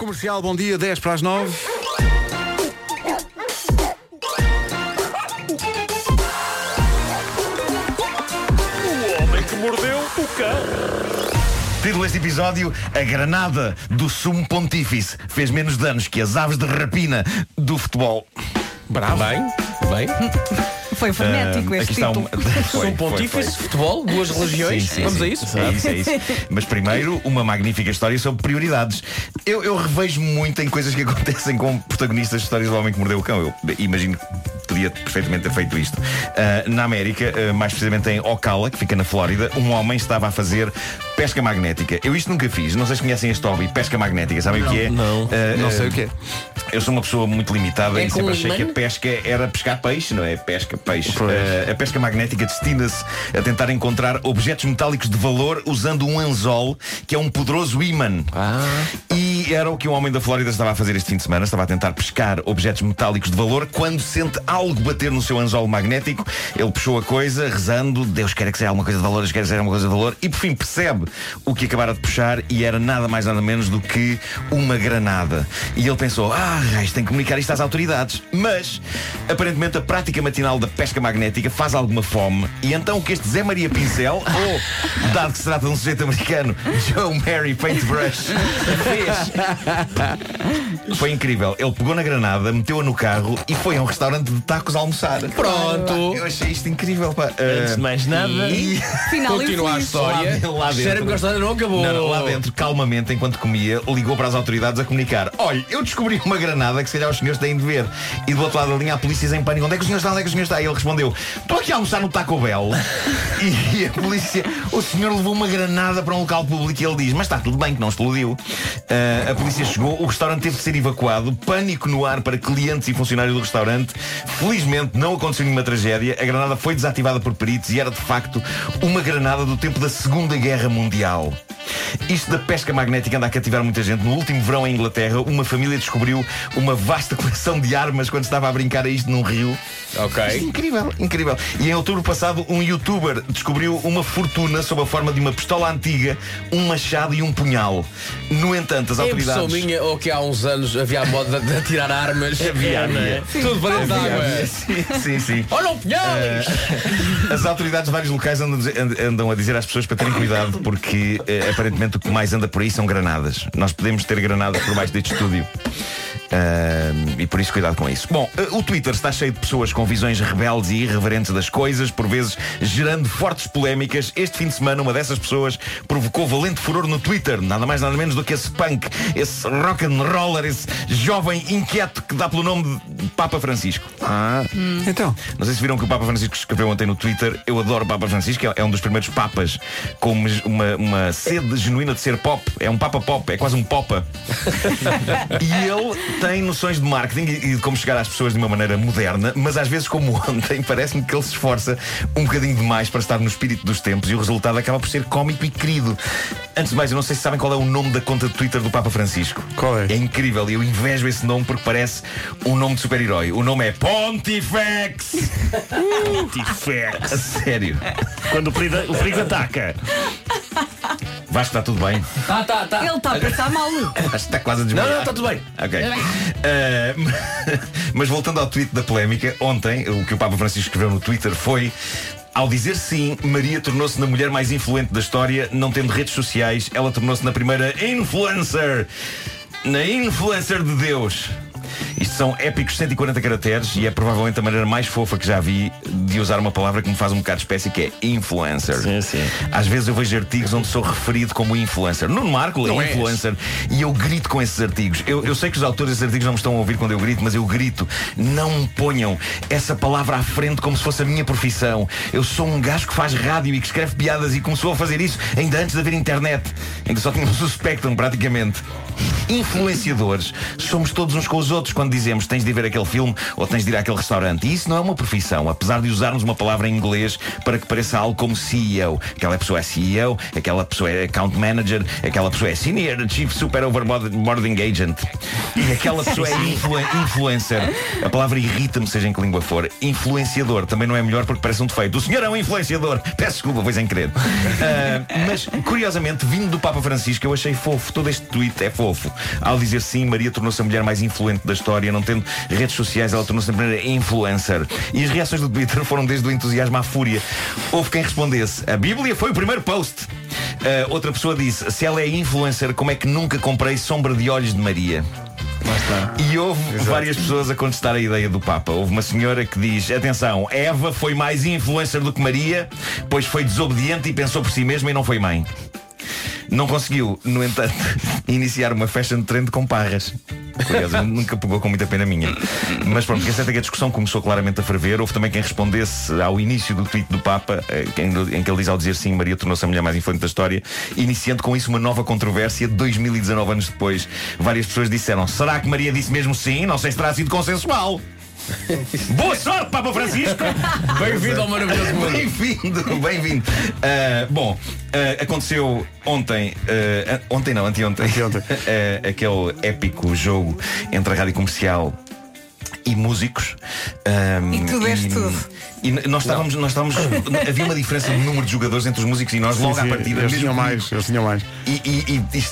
Comercial, bom dia, 10 para as 9. O homem que mordeu o cão. Título deste episódio: A granada do sumo pontífice fez menos danos que as aves de rapina do futebol. Bravo. Bem, bem. Foi frenético Ah, este título. um... Foi, pontífice, futebol, duas religiões. Sim, sim, Vamos sim. a isso? É isso, é isso. Mas primeiro, uma magnífica história sobre prioridades. Eu, eu revejo muito em coisas que acontecem com protagonistas de histórias do homem que mordeu o cão. Eu imagino que podia perfeitamente ter feito isto. Ah, na América, ah, mais precisamente em Ocala, que fica na Flórida, um homem estava a fazer pesca magnética. Eu isto nunca fiz. Não sei se conhecem este hobby, pesca magnética. Sabem o que é? não. Ah, Não sei o que é. Eu sou uma pessoa muito limitada É e sempre achei que a pesca era pescar peixe, não é? Pesca, peixe. Eh, a pesca magnética destina-se a tentar encontrar objetos metálicos de valor usando um anzol, que é um poderoso ímã. Ah. E era o que um homem da Flórida estava a fazer este fim de semana. Estava a tentar pescar objetos metálicos de valor. Quando sente algo bater no seu anzol magnético, ele puxou a coisa, rezando: Deus quer que seja alguma coisa de valor, Deus quer que seja alguma coisa de valor. E por fim percebe o que acabara de puxar e era nada mais nada menos do que uma granada. E ele pensou: Ah, raios, tem que comunicar isto às autoridades. Mas, aparentemente, a prática matinal da pesca magnética faz alguma fome. E então o que este Zé Maria Pincel, ou, dado que se trata de um sujeito americano, Joe Mary Paintbrush, fez foi incrível. Ele pegou na granada, meteu-a no carro e foi a um restaurante de tacos almoçar. Pronto. Eu achei isto incrível, pá. Antes de mais nada, E... Final continua a história. Lá- lá dentro. Que a história não acabou. Não, não, lá dentro, calmamente, enquanto comia, ligou para as autoridades a comunicar: Olha, eu descobri uma granada que se calhar os senhores têm de ver. E do outro lado da linha, a polícia em pânico: Onde é que o senhor está? Onde é que o senhor está? E ele respondeu: Estou aqui a almoçar no Taco Bell. e a polícia: O senhor levou uma granada para um local público. E ele diz: Mas está tudo bem, que não explodiu. Ah, a polícia chegou, o restaurante teve de ser evacuado, pânico no ar para clientes e funcionários do restaurante. Felizmente não aconteceu nenhuma tragédia. A granada foi desativada por peritos e era de facto uma granada do tempo da Segunda Guerra Mundial. Isto da pesca magnética anda a cativar muita gente. No último verão em Inglaterra, uma família descobriu uma vasta coleção de armas quando estava a brincar a isto num rio. Isto é Ok. incrível, incrível. E em outubro passado, um youtuber descobriu uma fortuna sob a forma de uma pistola antiga, um machado e um punhal. No entanto, as É impressão autoridades. minha ou que há uns anos havia a moda de atirar armas. Havia, não é? havia. Tudo para dentro Havia, água. havia. Sim, sim, sim. Olha o punhal! As autoridades de vários locais andam, andam a dizer às pessoas para terem cuidado porque eh, aparentemente o que mais anda por aí são granadas. Nós podemos ter granadas por baixo deste estúdio. E por isso cuidado com isso. Bom, eh, o Twitter está cheio de pessoas com visões rebeldes e irreverentes das coisas, por vezes gerando fortes polémicas. Este fim de semana, uma dessas pessoas provocou valente furor no Twitter, nada mais nada menos do que esse punk, esse rock and roller, esse jovem inquieto que dá pelo nome de Papa Francisco. Ah. Então, Não sei se viram que o Papa Francisco escreveu ontem no Twitter. Eu adoro o Papa Francisco, é- é um dos primeiros papas com uma, uma, uma sede genuína de ser pop. É um Papa pop, é quase um popa. e ele tem noções de marketing e de como chegar às pessoas de uma maneira moderna, mas às vezes, como ontem, parece-me que ele se esforça um bocadinho demais para estar no espírito dos tempos e o resultado acaba por ser cómico e querido. Antes de mais, eu não sei se sabem qual é o nome da conta de Twitter do Papa Francisco. Qual é? É incrível e eu invejo esse nome porque parece um nome de super-herói. O nome é Pontifex! Tifex. A sério. Quando o perigo, o perigo ataca. Vasco, está tudo bem? Tá, tá, tá. Ele está a passar mal. Acho que está quase a Não, desmaiar. não, está tudo bem. Ok. Eh, mas voltando ao tweet da polémica, ontem o que o Papa Francisco escreveu no Twitter foi. Ao dizer sim, Maria tornou-se na mulher mais influente da história, não tendo redes sociais, ela tornou-se na primeira influencer. Na influencer de Deus. São épicos 140 caracteres e é provavelmente a maneira mais fofa que já vi de usar uma palavra que me faz um bocado de espécie, que é influencer. Sim, sim. Às vezes eu vejo artigos onde sou referido como influencer. Nuno Marco Não é és. influencer e eu grito com esses artigos. Eu, eu sei que os autores desses artigos não me estão a ouvir quando eu grito, mas eu grito. Não ponham essa palavra à frente como se fosse a minha profissão. Eu sou um gajo que faz rádio e que escreve piadas e começou a fazer isso ainda antes de haver internet. Ainda só tínhamos o Spectrum praticamente. Influenciadores somos todos uns com os outros quando dizemos dizemos tens de ir ver aquele filme ou tens de ir àquele restaurante. E isso não é uma profissão, apesar de usarmos uma palavra em inglês para que pareça algo como CEO. Aquela pessoa é CEO, aquela pessoa é account manager, aquela pessoa é senior chief super overboarding agent. E aquela pessoa é influ- influencer. A palavra irrita-me, seja em que língua for. Influenciador também não é melhor porque parece um defeito. O senhor é um influenciador. Peço desculpa, foi sem querer. Ah, mas, curiosamente, vindo do Papa Francisco, eu achei fofo. Todo este tweet é fofo. Ao dizer sim, Maria tornou-se a mulher mais influente da história. Não tendo redes sociais, ela tornou-se a primeira influencer. E as reações do Twitter foram desde o entusiasmo à fúria. Houve quem respondesse: A Bíblia foi o primeiro post. Ah, outra pessoa disse: Se ela é influencer, como é que nunca comprei sombra de olhos de Maria? E houve várias pessoas a contestar a ideia do Papa. Houve uma senhora que diz: atenção, Eva foi mais influencer do que Maria, pois foi desobediente e pensou por si mesma e não foi mãe. Não conseguiu, no entanto, iniciar uma fashion trend com parras. Curiosamente, nunca pegou com muita pena minha. Mas pronto, que é certo é que a discussão começou claramente a ferver. Houve também quem respondesse ao início do tweet do Papa, eh, em que ele diz ao dizer sim, Maria tornou-se a mulher mais influente da história, iniciando com isso uma nova controvérsia. 2019 anos depois, várias pessoas disseram: será que Maria disse mesmo sim? Não sei se terá sido consensual. Boa sorte, Papa Francisco! Bem-vindo ao maravilhoso mundo. Bem-vindo, bem-vindo. Ah, bom, ah, aconteceu ontem, ah, ontem não, anteontem, Anteontem. Aquele épico jogo entre a rádio comercial e músicos. Ah, E tu deste tudo. E nós estávamos, nós estávamos. havia uma diferença de número de jogadores entre os músicos e nós logo à partida. eles mesmo tinham mais, eles tinham mais. E, e- e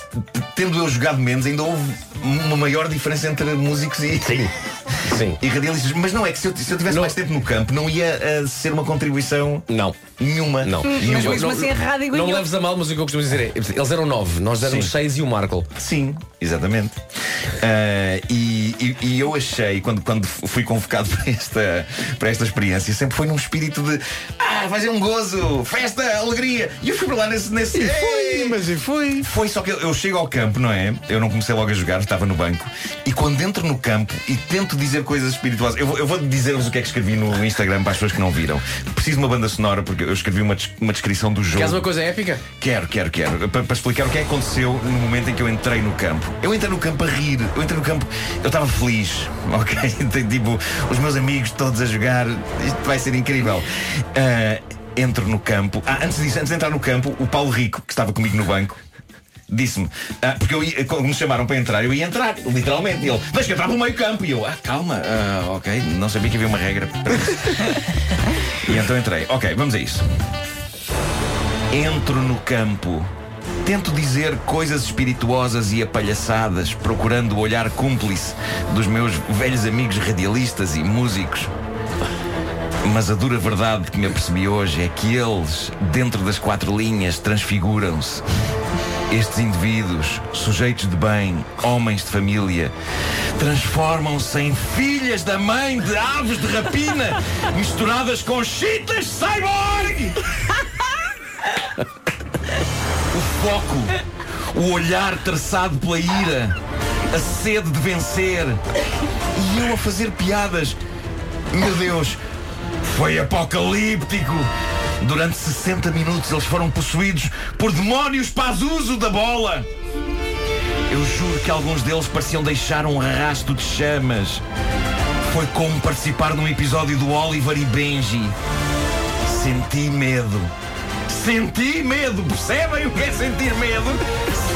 tendo eu jogado menos, ainda houve uma maior diferença entre músicos e, Sim. e radialistas. Mas não é que se eu, se eu tivesse Não. mais tempo no campo, não ia ah, ser uma contribuição Não. nenhuma. Não. Mas Nenhuma. mesmo assim a rádio Não ganhou. leves a mal, mas o que eu costumo dizer é: eles eram nove, nós éramos Sim. seis e o Marco. Sim, exatamente. Ah, e, e- e eu achei, quando, quando fui convocado para esta, para esta experiência, sempre foi num espírito de Ah, vai ser um gozo, festa, alegria. E eu fui para lá nesse. nesse Foi, mas e foi. Foi só que eu, eu chego ao campo, não é? Eu não comecei logo a jogar, estava no banco. E quando entro no campo e tento dizer coisas espirituosas, eu, vou- eu vou dizer-vos o que é que escrevi no Instagram para as pessoas que não viram. Preciso de uma banda sonora, porque eu escrevi uma, des- uma descrição do jogo. Queres uma coisa épica? Quero, quero, quero. Para, para explicar o que é que aconteceu no momento em que eu entrei no campo. Eu entrei no campo a rir. Eu entrei no campo. Eu estava feliz. Ok? tipo, os meus amigos todos a jogar. Isto vai ser incrível. Ah, entro no campo. Ah, antes disso, antes de entrar no campo, o Paulo Rico, que estava comigo no banco. Disse-me, ah, porque eu ia, quando me chamaram para entrar, eu ia entrar, literalmente. E ele, deixa entrar pelo meio campo. E eu, ah, calma, ah, ok, não sabia que havia uma regra. para isso." e então entrei. Ok, vamos a isso. Entro no campo. Tento dizer coisas espirituosas e apalhaçadas, procurando o olhar cúmplice dos meus velhos amigos radialistas e músicos. Mas a dura verdade que me apercebi hoje é que eles, dentro das quatro linhas, transfiguram-se. Estes indivíduos, sujeitos de bem, homens de família, transformam-se em filhas da mãe de aves de rapina, misturadas com chitas cyborg! O foco, o olhar traçado pela ira, a sede de vencer e eu a fazer piadas. Meu Deus, foi apocalíptico. Durante 60 minutos eles foram possuídos por demónios Pazuzu da bola. Eu juro que alguns deles pareciam deixar um rasto de chamas. Foi como participar num episódio do Oliver e Benji. Senti medo. Senti medo. Percebem o que é sentir medo?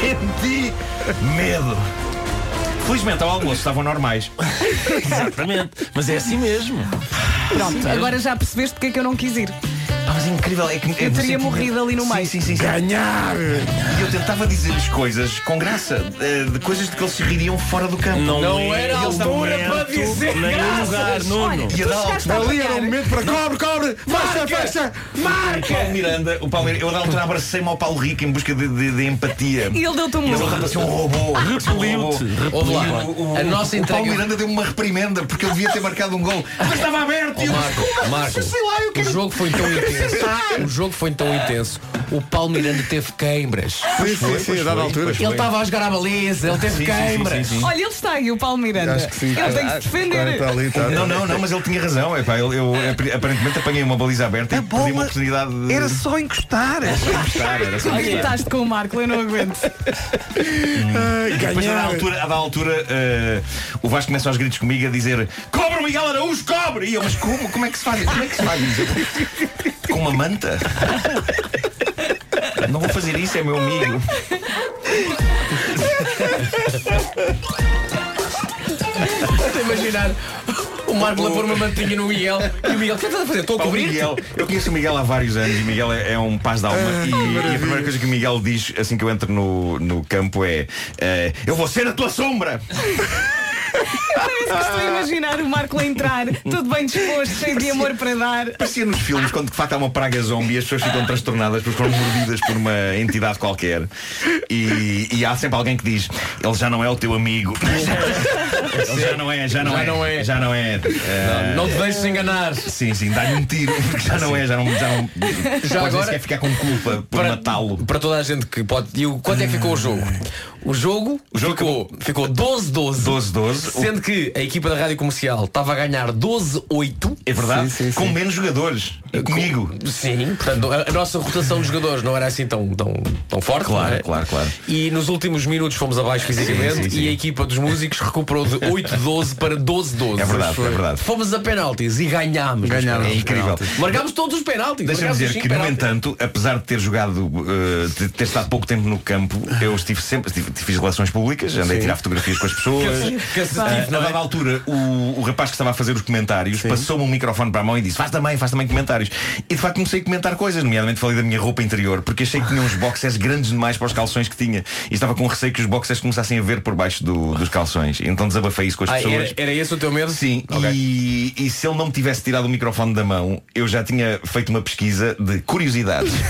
Senti medo. Felizmente ao almoço estavam normais. Exatamente. Mas é assim mesmo. Pronto, agora já percebeste porque é que eu não quis ir. Ah, mas é incrível. É que, Eu teria morrido ali no Sim, meio. Sim, sim, sim. Ganhar! E eu tentava dizer-lhes coisas com graça, eh, de coisas de que eles se ririam fora do campo. Não é era altura não- para dizer Nem o lugar, Nuno. Olha, E chegaste a Ali era o momento para cobre, cobre! Festa, festa! O Paulo Miranda, o Paulo Miranda, eu a dar altura abracei-me ao Paulo Rico em busca de, de- de empatia. E ele deu-te um Mas ele parecia um robô. um. Repeliu-te. O- o- a nossa o Paulo entrega. Miranda deu-me uma reprimenda porque ele devia ter marcado um gol. Mas estava aberto e eu. Marco, Marco, Sei lá, eu o quero. jogo foi tão intenso. O jogo foi tão intenso. O Paulo Miranda teve queimbras. Sim, sim, sim, a dada altura. Ele estava a jogar a baliza, ele teve queimbras. Olha, ele está aí, o Paulo Miranda. Acho que sim. Ele tem que se defender. Não, não, não, mas ele tinha razão. Epá, eu, eu, aparentemente apanhei apanhei uma baliza aberta A e perdi uma oportunidade de. Era só encostar. encostar, era só encostar. Irritaste com o Marco, eu não aguento. Ai, Depois, da altura, a da altura eh, o Vasco começa aos gritos comigo a dizer Cobre o Miguel Araújo, cobre! E eu, mas como? Como é que se faz? Como é que se faz isso? Com uma manta? Não vou fazer isso, é meu amigo. Estou a imaginar o Marco a pôr uma mantinha no Miguel e o Miguel, o que é que estás a fazer? Estou a cobrir? Miguel, eu conheço o Miguel há vários anos e o Miguel é, é um paz de alma. e, e a primeira coisa que o Miguel diz assim que eu entro no, no campo é eh, Eu vou ser a tua sombra! Parece que estou a imaginar o Marco a entrar, tudo bem disposto, cheio de amor para dar. Parecia nos filmes quando de facto há uma praga zombie e as pessoas ficam transtornadas porque foram mordidas por uma entidade qualquer. E, e há sempre alguém que diz, ele já não é o teu amigo. ele já não é, já não Já é. não é. Já não é. Eh, Não te deixes enganar. Sim, sim, dá-lhe um tiro, porque já não é, já não, já não Já pode agora- quer ficar com culpa por matá-lo. para toda a gente que pode. E o, quanto é que ficou o jogo? O jogo, O jogo ficou, ficou 12-12. 12-12. Sendo que a equipa da rádio comercial estava a ganhar 12-8. É verdade? Sim, sim, sim. Com menos jogadores. Comigo. Sim, portanto, a, a nossa rotação de jogadores não era assim tão, tão, tão forte. Claro, é? claro, claro. E nos últimos minutos fomos abaixo fisicamente Sim, sim, sim. e a equipa dos músicos recuperou de 8-12 para 12-12. É verdade, é verdade. Fomos a penaltis e ganhámos. Ganhámos. É incrível. Marcámos todos os penaltis. Deixa-me dizer que, no penaltis. entanto, apesar de ter jogado, uh, de ter estado pouco tempo no campo, eu estive sempre, estive- fiz relações públicas, andei a tirar fotografias com as pessoas. Cansativo, Ah, não a é? dada altura, o, o rapaz que estava a fazer os comentários passou-me um microfone para a mão e disse: Faz também, faz também comentários. E de facto comecei a comentar coisas, nomeadamente falei da minha roupa interior, porque achei que tinha uns boxers grandes demais para os calções que tinha. E estava com receio que os boxers começassem a ver por baixo do- dos calções. Então desabafei isso com as Ah, pessoas. era, era esse o teu medo? Sim, Ok. e, e se ele não me tivesse tirado o microfone da mão, eu já tinha feito uma pesquisa de curiosidades.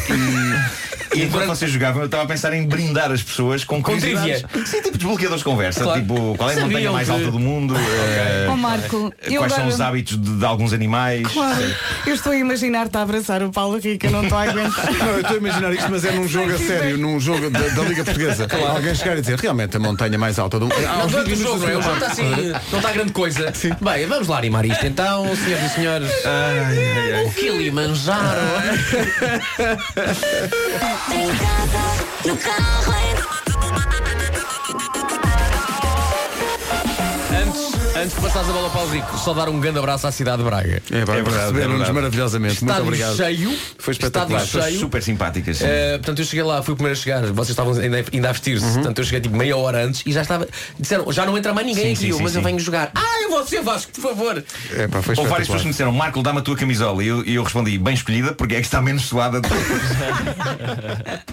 E, e enquanto vocês jogavam, eu estava a pensar em brindar as pessoas com, Com curiosidades. Sim, tipo desbloqueadores de conversa. Claro. Tipo, qual é a montanha mais que- alta do mundo? Eh, Ó Marco, eu quais são agora- os hábitos de, de alguns animais? Claro, eu estou a imaginar-te a abraçar o Paulo Rico, eu não estou a aguentar. Não, eu estou a imaginar isto, mas é num jogo a sério, num jogo da, da Liga Portuguesa. Alguém chegar e dizer realmente a montanha mais alta do mundo. Não, durante o jogo, não é? O jogo está assim, não está grande coisa. Bem, vamos lá animar isto então, senhoras e senhores. O Kilimanjaro. Em casa, no carro, em Antes, de passares a bola para o Rico, só dar um grande abraço à cidade de Braga. É, É verdade, receberam-nos é verdade. maravilhosamente. Muito Estádio obrigado. cheio. Foi espetacular. Estádio cheio. Super simpáticas. sim. Eh, portanto, eu cheguei lá, fui o primeiro a chegar, vocês estavam ainda, ainda a vestir-se, portanto, eu cheguei tipo meia hora antes e já estava. Disseram, já não entra mais ninguém Sim, aqui, sim, eu, sim, mas eu venho jogar. Ah, eu vou ser Vasco, por favor. É, pá, foi Houve várias pessoas me disseram, Marco, dá-me a tua camisola. E eu, e eu respondi, bem escolhida, porque é que está menos suada. de todas."